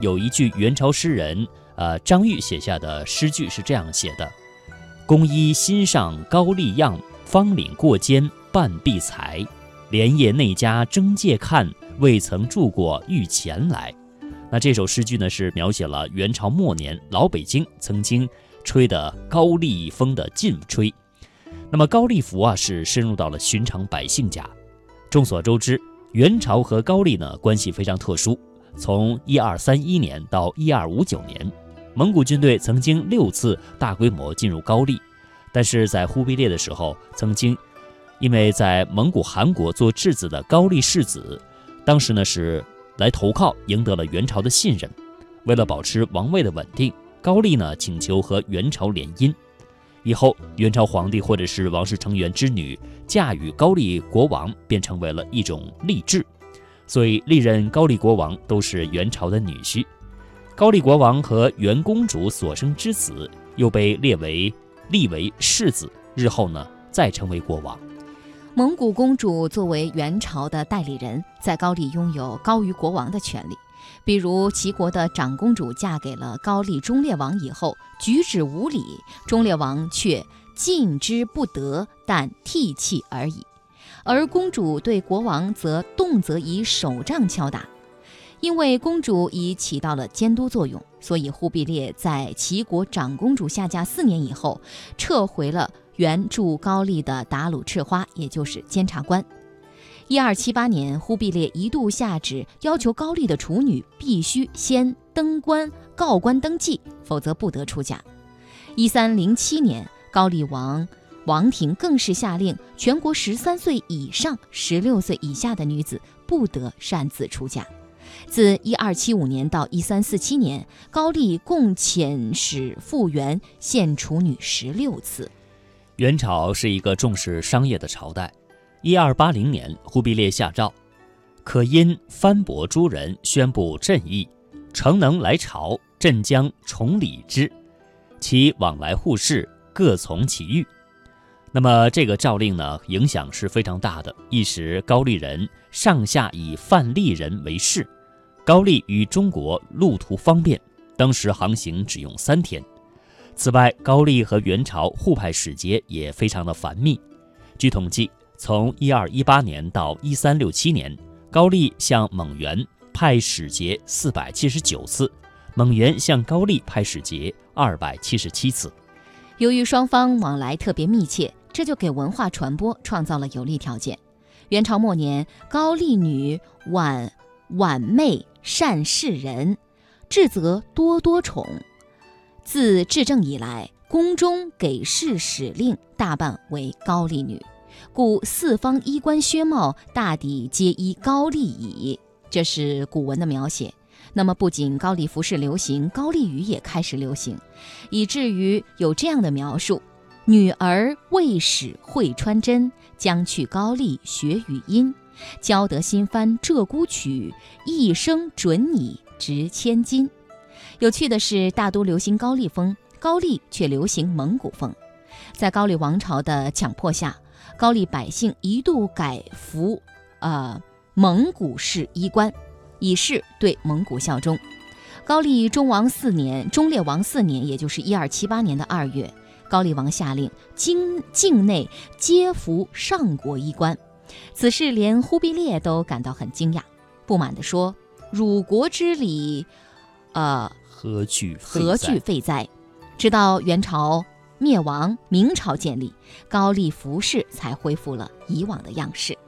有一句元朝诗人呃张玉写下的诗句是这样写的：“工衣新上高丽样，方领过肩半壁裁。连夜内家征借看，未曾住过御前来。”那这首诗句呢，是描写了元朝末年老北京曾经吹的高丽风的劲吹。那么高丽服啊，是深入到了寻常百姓家。众所周知，元朝和高丽呢关系非常特殊。从一二三一年到一二五九年，蒙古军队曾经六次大规模进入高丽，但是在忽必烈的时候，曾经因为在蒙古汗国做质子的高丽世子，当时呢是来投靠，赢得了元朝的信任。为了保持王位的稳定，高丽呢请求和元朝联姻，以后元朝皇帝或者是王室成员之女嫁与高丽国王，便成为了一种例制。所以历任高丽国王都是元朝的女婿，高丽国王和元公主所生之子又被列为立为世子，日后呢再成为国王。蒙古公主作为元朝的代理人，在高丽拥有高于国王的权利。比如齐国的长公主嫁给了高丽忠烈王以后，举止无礼，忠烈王却禁之不得，但涕泣而已。而公主对国王则动辄以手杖敲打，因为公主已起到了监督作用，所以忽必烈在齐国长公主下嫁四年以后，撤回了原驻高丽的达鲁赤花，也就是监察官。一二七八年，忽必烈一度下旨要求高丽的处女必须先登官告官登记，否则不得出嫁。一三零七年，高丽王。王庭更是下令，全国十三岁以上、十六岁以下的女子不得擅自出嫁。自一二七五年到一三四七年，高丽共遣使复原献处女十六次。元朝是一个重视商业的朝代。一二八零年，忽必烈下诏，可因藩伯诸人宣布朕意，诚能来朝，朕将崇礼之。其往来互市，各从其欲。那么这个诏令呢，影响是非常大的，一时高丽人上下以范丽人为氏。高丽与中国路途方便，当时航行只用三天。此外，高丽和元朝互派使节也非常的繁密。据统计，从一二一八年到一三六七年，高丽向蒙元派使节四百七十九次，蒙元向高丽派使节二百七十七次。由于双方往来特别密切。这就给文化传播创造了有利条件。元朝末年，高丽女婉婉媚善事人，智则多多宠。自至正以来，宫中给事使令大半为高丽女，故四方衣冠靴帽大抵皆依高丽矣。这是古文的描写。那么，不仅高丽服饰流行，高丽语也开始流行，以至于有这样的描述。女儿未使会穿针，将去高丽学语音，教得新番鹧鸪曲，一生准你值千金。有趣的是，大都流行高丽风，高丽却流行蒙古风。在高丽王朝的强迫下，高丽百姓一度改服，呃，蒙古式衣冠，以示对蒙古效忠。高丽中王四年，忠烈王四年，也就是一二七八年的二月。高丽王下令，京境内皆服上国衣冠。此事连忽必烈都感到很惊讶，不满地说：“辱国之礼，呃，何惧何惧废哉？”直到元朝灭亡，明朝建立，高丽服饰才恢复了以往的样式。